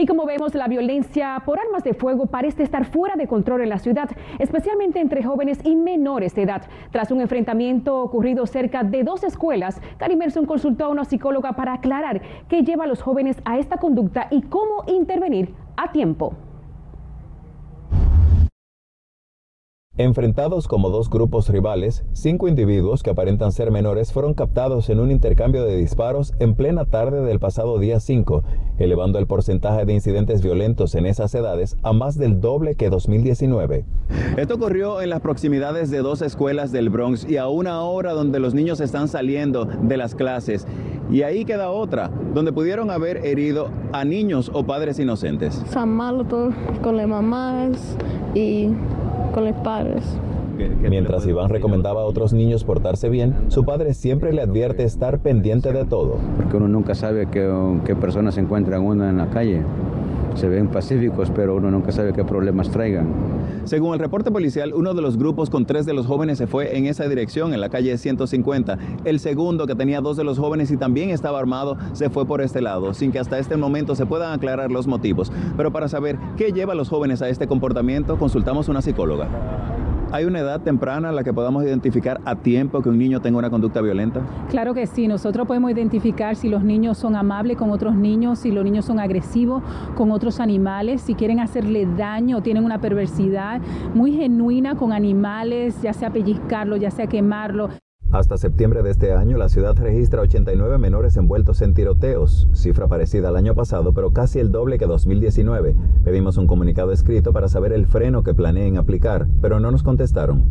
Y como vemos, la violencia por armas de fuego parece estar fuera de control en la ciudad, especialmente entre jóvenes y menores de edad. Tras un enfrentamiento ocurrido cerca de dos escuelas, Cari Merson consultó a una psicóloga para aclarar qué lleva a los jóvenes a esta conducta y cómo intervenir a tiempo. Enfrentados como dos grupos rivales, cinco individuos que aparentan ser menores fueron captados en un intercambio de disparos en plena tarde del pasado día 5, elevando el porcentaje de incidentes violentos en esas edades a más del doble que 2019. Esto ocurrió en las proximidades de dos escuelas del Bronx y a una hora donde los niños están saliendo de las clases. Y ahí queda otra, donde pudieron haber herido a niños o padres inocentes. San Malo con las mamás y con los padres. Mientras Iván recomendaba a otros niños portarse bien, su padre siempre le advierte estar pendiente de todo. Porque uno nunca sabe qué, qué personas se encuentran uno en la calle. Se ven pacíficos, pero uno nunca sabe qué problemas traigan. Según el reporte policial, uno de los grupos con tres de los jóvenes se fue en esa dirección, en la calle 150. El segundo, que tenía dos de los jóvenes y también estaba armado, se fue por este lado, sin que hasta este momento se puedan aclarar los motivos. Pero para saber qué lleva a los jóvenes a este comportamiento, consultamos a una psicóloga. ¿Hay una edad temprana a la que podamos identificar a tiempo que un niño tenga una conducta violenta? Claro que sí, nosotros podemos identificar si los niños son amables con otros niños, si los niños son agresivos con otros animales, si quieren hacerle daño tienen una perversidad muy genuina con animales, ya sea pellizcarlo, ya sea quemarlo. Hasta septiembre de este año, la ciudad registra 89 menores envueltos en tiroteos, cifra parecida al año pasado, pero casi el doble que 2019. Pedimos un comunicado escrito para saber el freno que planeen aplicar, pero no nos contestaron.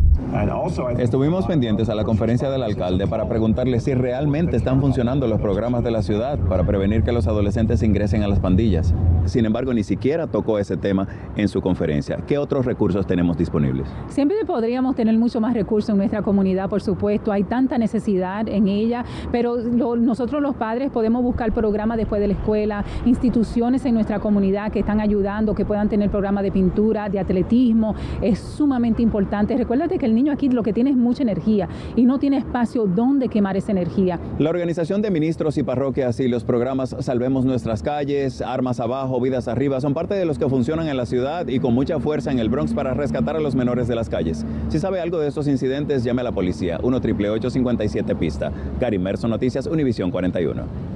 Estuvimos pendientes a la conferencia del alcalde para preguntarle si realmente están funcionando los programas de la ciudad para prevenir que los adolescentes ingresen a las pandillas. Sin embargo, ni siquiera tocó ese tema en su conferencia. ¿Qué otros recursos tenemos disponibles? Siempre podríamos tener mucho más recursos en nuestra comunidad, por supuesto. Hay tanta necesidad en ella, pero nosotros los padres podemos buscar programas después de la escuela, instituciones en nuestra comunidad que están ayudando, que puedan tener programas de pintura, de atletismo, es sumamente importante. Recuérdate que el niño aquí lo que tiene es mucha energía y no tiene espacio donde quemar esa energía. La organización de ministros y parroquias y los programas Salvemos Nuestras Calles, Armas Abajo, Vidas Arriba son parte de los que funcionan en la ciudad y con mucha fuerza en el Bronx para rescatar a los menores de las calles. Si sabe algo de estos incidentes, llame a la policía, 1 857 pista. Gary Merson Noticias, Univisión 41.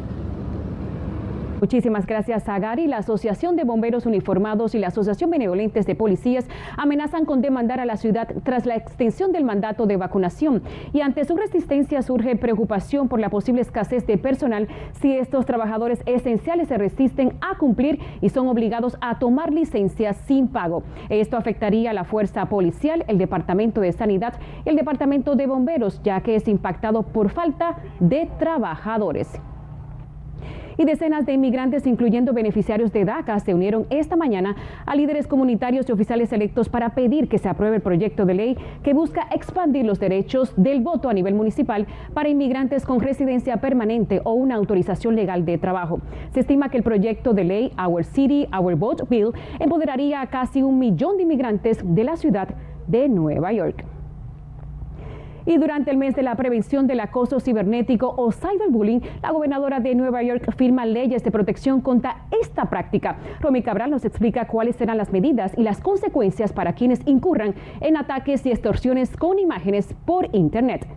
Muchísimas gracias a Gary. La Asociación de Bomberos Uniformados y la Asociación Benevolentes de Policías amenazan con demandar a la ciudad tras la extensión del mandato de vacunación. Y ante su resistencia surge preocupación por la posible escasez de personal si estos trabajadores esenciales se resisten a cumplir y son obligados a tomar licencias sin pago. Esto afectaría a la fuerza policial, el Departamento de Sanidad y el Departamento de Bomberos, ya que es impactado por falta de trabajadores y decenas de inmigrantes, incluyendo beneficiarios de DACA, se unieron esta mañana a líderes comunitarios y oficiales electos para pedir que se apruebe el proyecto de ley que busca expandir los derechos del voto a nivel municipal para inmigrantes con residencia permanente o una autorización legal de trabajo. Se estima que el proyecto de ley Our City, Our Vote Bill empoderaría a casi un millón de inmigrantes de la ciudad de Nueva York. Y durante el mes de la prevención del acoso cibernético o cyberbullying, la gobernadora de Nueva York firma leyes de protección contra esta práctica. Romy Cabral nos explica cuáles serán las medidas y las consecuencias para quienes incurran en ataques y extorsiones con imágenes por Internet.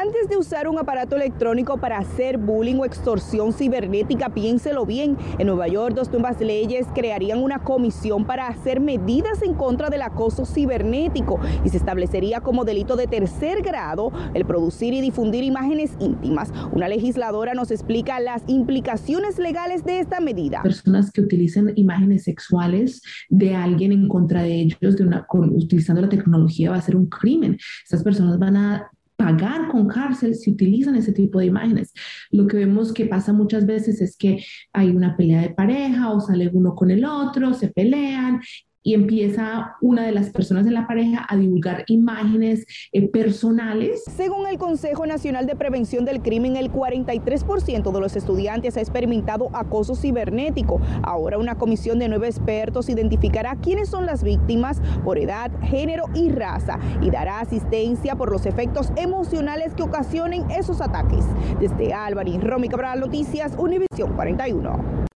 Antes de usar un aparato electrónico para hacer bullying o extorsión cibernética, piénselo bien. En Nueva York, dos nuevas leyes crearían una comisión para hacer medidas en contra del acoso cibernético y se establecería como delito de tercer grado el producir y difundir imágenes íntimas. Una legisladora nos explica las implicaciones legales de esta medida. Personas que utilicen imágenes sexuales de alguien en contra de ellos, utilizando la tecnología, va a ser un crimen. Estas personas van a pagar con cárcel si utilizan ese tipo de imágenes. Lo que vemos que pasa muchas veces es que hay una pelea de pareja o sale uno con el otro, se pelean y empieza una de las personas de la pareja a divulgar imágenes eh, personales. Según el Consejo Nacional de Prevención del Crimen, el 43% de los estudiantes ha experimentado acoso cibernético. Ahora una comisión de nueve expertos identificará quiénes son las víctimas por edad, género y raza y dará asistencia por los efectos emocionales que ocasionen esos ataques. Desde Albany, Romy Cabral, Noticias, Univisión 41.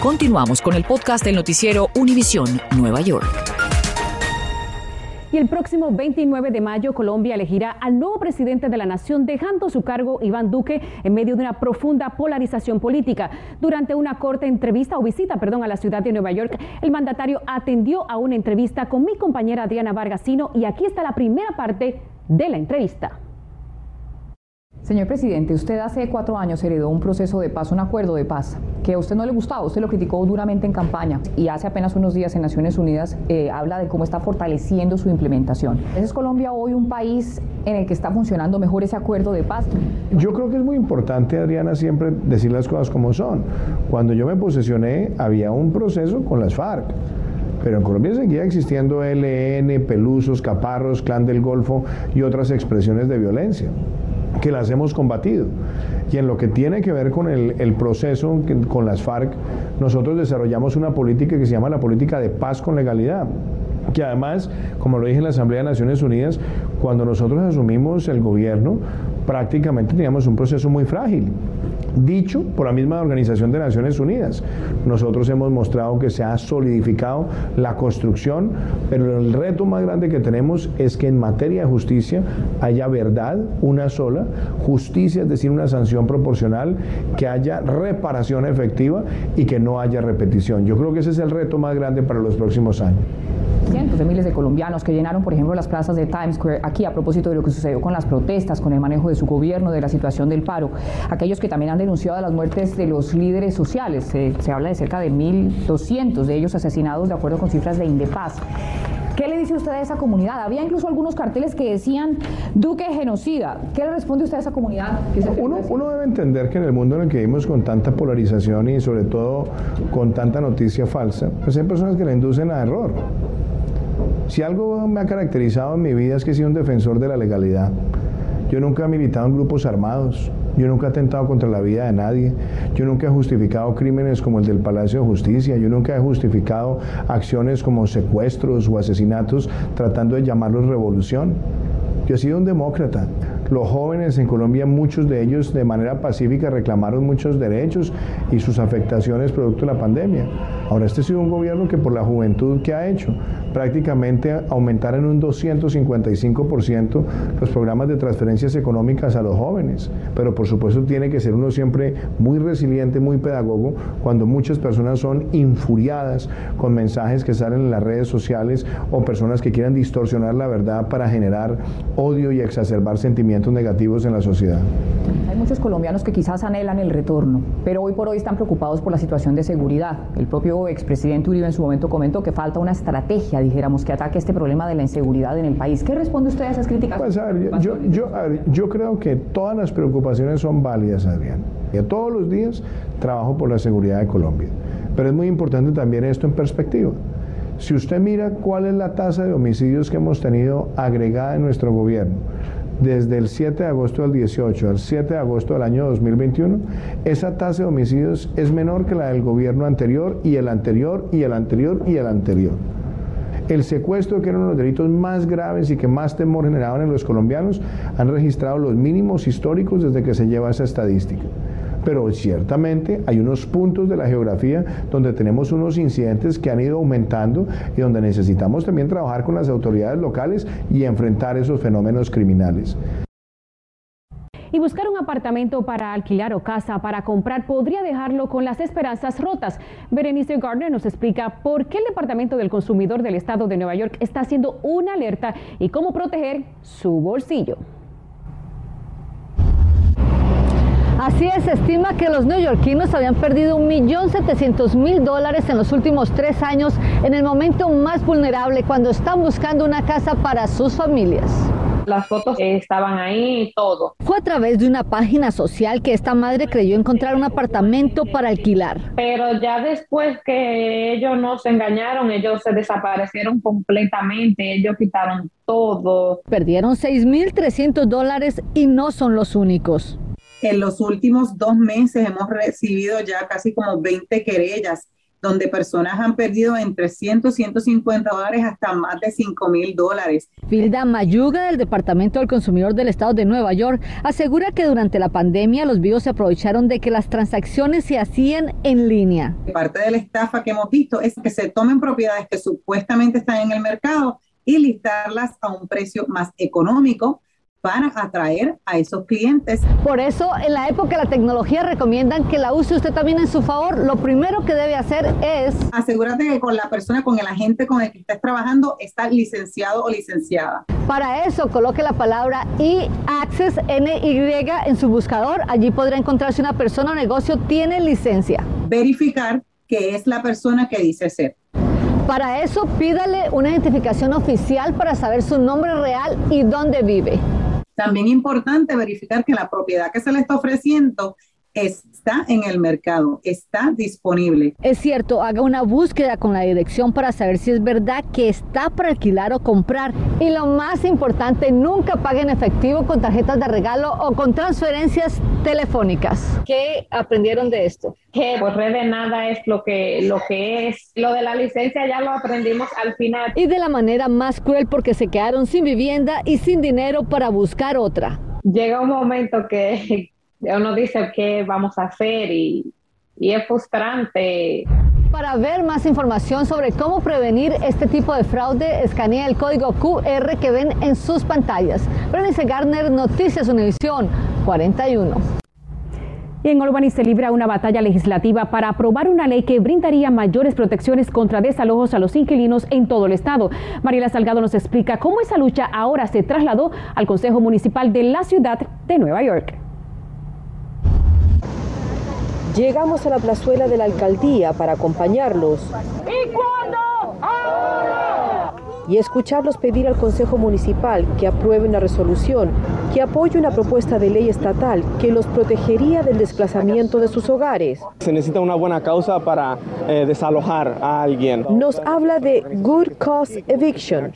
Continuamos con el podcast del noticiero Univisión Nueva York. Y el próximo 29 de mayo Colombia elegirá al nuevo presidente de la nación dejando su cargo Iván Duque en medio de una profunda polarización política. Durante una corta entrevista o visita, perdón, a la ciudad de Nueva York, el mandatario atendió a una entrevista con mi compañera Adriana Vargasino y aquí está la primera parte de la entrevista. Señor presidente, usted hace cuatro años heredó un proceso de paz, un acuerdo de paz, que a usted no le gustaba, usted lo criticó duramente en campaña y hace apenas unos días en Naciones Unidas eh, habla de cómo está fortaleciendo su implementación. ¿Es Colombia hoy un país en el que está funcionando mejor ese acuerdo de paz? Yo creo que es muy importante, Adriana, siempre decir las cosas como son. Cuando yo me posesioné, había un proceso con las FARC. Pero en Colombia seguía existiendo LN, Pelusos, Caparros, Clan del Golfo y otras expresiones de violencia que las hemos combatido. Y en lo que tiene que ver con el, proceso con las FARC, nosotros desarrollamos una política que se llama la política de paz con legalidad que además, como lo dije en la Asamblea de Naciones Unidas, cuando nosotros asumimos el gobierno, prácticamente teníamos un proceso muy frágil dicho por la misma Organización de Naciones Unidas. Nosotros hemos mostrado que se ha solidificado la construcción, pero el reto más grande que tenemos es que en materia de justicia haya verdad, una sola, justicia, es decir, una sanción proporcional, que haya reparación efectiva y que no haya repetición. Yo creo que ese es el reto más grande para los próximos años cientos de miles de colombianos que llenaron, por ejemplo, las plazas de Times Square aquí a propósito de lo que sucedió con las protestas, con el manejo de su gobierno, de la situación del paro. Aquellos que también han denunciado las muertes de los líderes sociales. Se, se habla de cerca de 1.200 de ellos asesinados de acuerdo con cifras de Indepaz. ¿Qué le dice usted a esa comunidad? Había incluso algunos carteles que decían Duque genocida. ¿Qué le responde usted a esa comunidad? Uno, uno, debe entender que en el mundo en el que vivimos con tanta polarización y sobre todo con tanta noticia falsa, pues hay personas que le inducen a error. Si algo me ha caracterizado en mi vida es que he sido un defensor de la legalidad. Yo nunca he militado en grupos armados, yo nunca he atentado contra la vida de nadie, yo nunca he justificado crímenes como el del Palacio de Justicia, yo nunca he justificado acciones como secuestros o asesinatos tratando de llamarlos revolución. Yo he sido un demócrata, los jóvenes en Colombia, muchos de ellos de manera pacífica reclamaron muchos derechos y sus afectaciones producto de la pandemia. Ahora, este ha sido un gobierno que por la juventud que ha hecho, prácticamente aumentar en un 255% los programas de transferencias económicas a los jóvenes. Pero por supuesto tiene que ser uno siempre muy resiliente, muy pedagogo, cuando muchas personas son infuriadas con mensajes que salen en las redes sociales o personas que quieran distorsionar la verdad para generar odio y exacerbar sentimientos negativos en la sociedad. Muchos colombianos que quizás anhelan el retorno, pero hoy por hoy están preocupados por la situación de seguridad. El propio expresidente Uribe en su momento comentó que falta una estrategia, dijéramos, que ataque este problema de la inseguridad en el país. ¿Qué responde usted a esas críticas? Pues a ver, yo, yo, yo creo que todas las preocupaciones son válidas, Adrián. Yo todos los días trabajo por la seguridad de Colombia, pero es muy importante también esto en perspectiva. Si usted mira cuál es la tasa de homicidios que hemos tenido agregada en nuestro gobierno, desde el 7 de agosto del 18 al 7 de agosto del año 2021, esa tasa de homicidios es menor que la del gobierno anterior y el anterior y el anterior y el anterior. El secuestro, que era uno de los delitos más graves y que más temor generaban en los colombianos, han registrado los mínimos históricos desde que se lleva esa estadística pero ciertamente hay unos puntos de la geografía donde tenemos unos incidentes que han ido aumentando y donde necesitamos también trabajar con las autoridades locales y enfrentar esos fenómenos criminales. Y buscar un apartamento para alquilar o casa para comprar podría dejarlo con las esperanzas rotas. Berenice Gardner nos explica por qué el Departamento del Consumidor del Estado de Nueva York está haciendo una alerta y cómo proteger su bolsillo. Así es, se estima que los neoyorquinos habían perdido 1.700.000 dólares en los últimos tres años en el momento más vulnerable cuando están buscando una casa para sus familias. las fotos estaban ahí y todo. Fue a través de una página social que esta madre creyó encontrar un apartamento para alquilar. Pero ya después que ellos nos engañaron, ellos se desaparecieron completamente, ellos quitaron todo. Perdieron 6.300 dólares y no son los únicos. En los últimos dos meses hemos recibido ya casi como 20 querellas donde personas han perdido entre 100 y 150 dólares hasta más de 5 mil dólares. Filda Mayuga del Departamento del Consumidor del Estado de Nueva York asegura que durante la pandemia los vivos se aprovecharon de que las transacciones se hacían en línea. Parte de la estafa que hemos visto es que se tomen propiedades que supuestamente están en el mercado y listarlas a un precio más económico para atraer a esos clientes. Por eso, en la época de la tecnología recomiendan que la use usted también en su favor. Lo primero que debe hacer es... Asegúrate que con la persona, con el agente con el que estés trabajando, está licenciado o licenciada. Para eso, coloque la palabra e-access NY en su buscador. Allí podrá encontrar si una persona o negocio tiene licencia. Verificar que es la persona que dice ser. Para eso, pídale una identificación oficial para saber su nombre real y dónde vive. También importante verificar que la propiedad que se le está ofreciendo está en el mercado, está disponible. Es cierto, haga una búsqueda con la dirección para saber si es verdad que está para alquilar o comprar. Y lo más importante, nunca pague en efectivo con tarjetas de regalo o con transferencias telefónicas. ¿Qué aprendieron de esto? Que pues red de nada es lo que, lo que es. Lo de la licencia ya lo aprendimos al final. Y de la manera más cruel porque se quedaron sin vivienda y sin dinero para buscar otra. Llega un momento que uno dice qué vamos a hacer y, y es frustrante. Para ver más información sobre cómo prevenir este tipo de fraude, escanea el código QR que ven en sus pantallas. Bernice Garner, Noticias Univisión 41. Y en Albany se libra una batalla legislativa para aprobar una ley que brindaría mayores protecciones contra desalojos a los inquilinos en todo el estado. Mariela Salgado nos explica cómo esa lucha ahora se trasladó al Consejo Municipal de la ciudad de Nueva York. Llegamos a la plazuela de la alcaldía para acompañarlos. Y escucharlos pedir al Consejo Municipal que apruebe una resolución que apoye una propuesta de ley estatal que los protegería del desplazamiento de sus hogares. Se necesita una buena causa para eh, desalojar a alguien. Nos habla de Good Cause Eviction,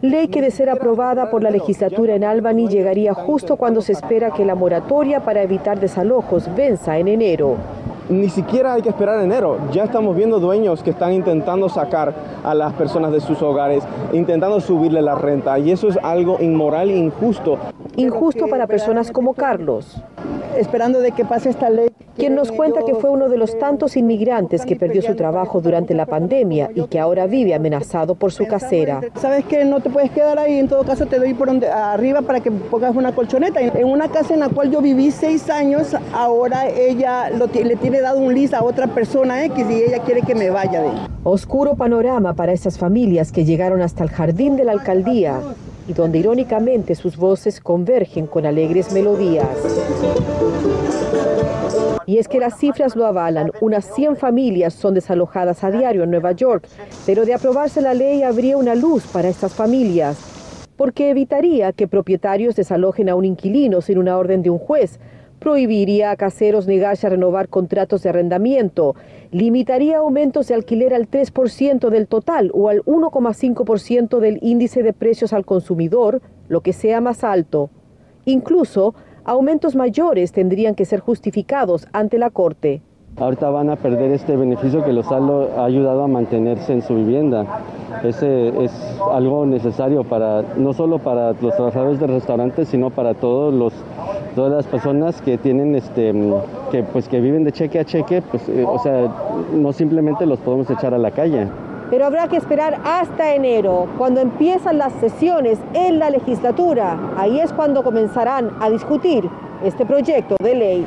ley que de ser aprobada por la legislatura en Albany llegaría justo cuando se espera que la moratoria para evitar desalojos venza en enero ni siquiera hay que esperar enero. Ya estamos viendo dueños que están intentando sacar a las personas de sus hogares, intentando subirle la renta. Y eso es algo inmoral e injusto. Injusto para personas como Carlos. Esperando de que pase esta ley. Quien nos cuenta que fue uno de los tantos inmigrantes que perdió su trabajo durante la pandemia y que ahora vive amenazado por su casera. Sabes que no te puedes quedar ahí, en todo caso te doy por donde, arriba para que pongas una colchoneta. En una casa en la cual yo viví seis años, ahora ella lo, le tiene dado un lis a otra persona X y ella quiere que me vaya de ahí. Oscuro panorama para esas familias que llegaron hasta el jardín de la alcaldía y donde irónicamente sus voces convergen con alegres melodías. Y es que las cifras lo avalan, unas 100 familias son desalojadas a diario en Nueva York, pero de aprobarse la ley habría una luz para estas familias, porque evitaría que propietarios desalojen a un inquilino sin una orden de un juez, prohibiría a caseros negarse a renovar contratos de arrendamiento, limitaría aumentos de alquiler al 3% del total o al 1,5% del índice de precios al consumidor, lo que sea más alto. Incluso, aumentos mayores tendrían que ser justificados ante la Corte. Ahorita van a perder este beneficio que los ha ayudado a mantenerse en su vivienda. Ese es algo necesario para no solo para los trabajadores de restaurantes, sino para todos los todas las personas que tienen este que pues que viven de cheque a cheque, pues eh, o sea, no simplemente los podemos echar a la calle. Pero habrá que esperar hasta enero, cuando empiezan las sesiones en la legislatura. Ahí es cuando comenzarán a discutir este proyecto de ley.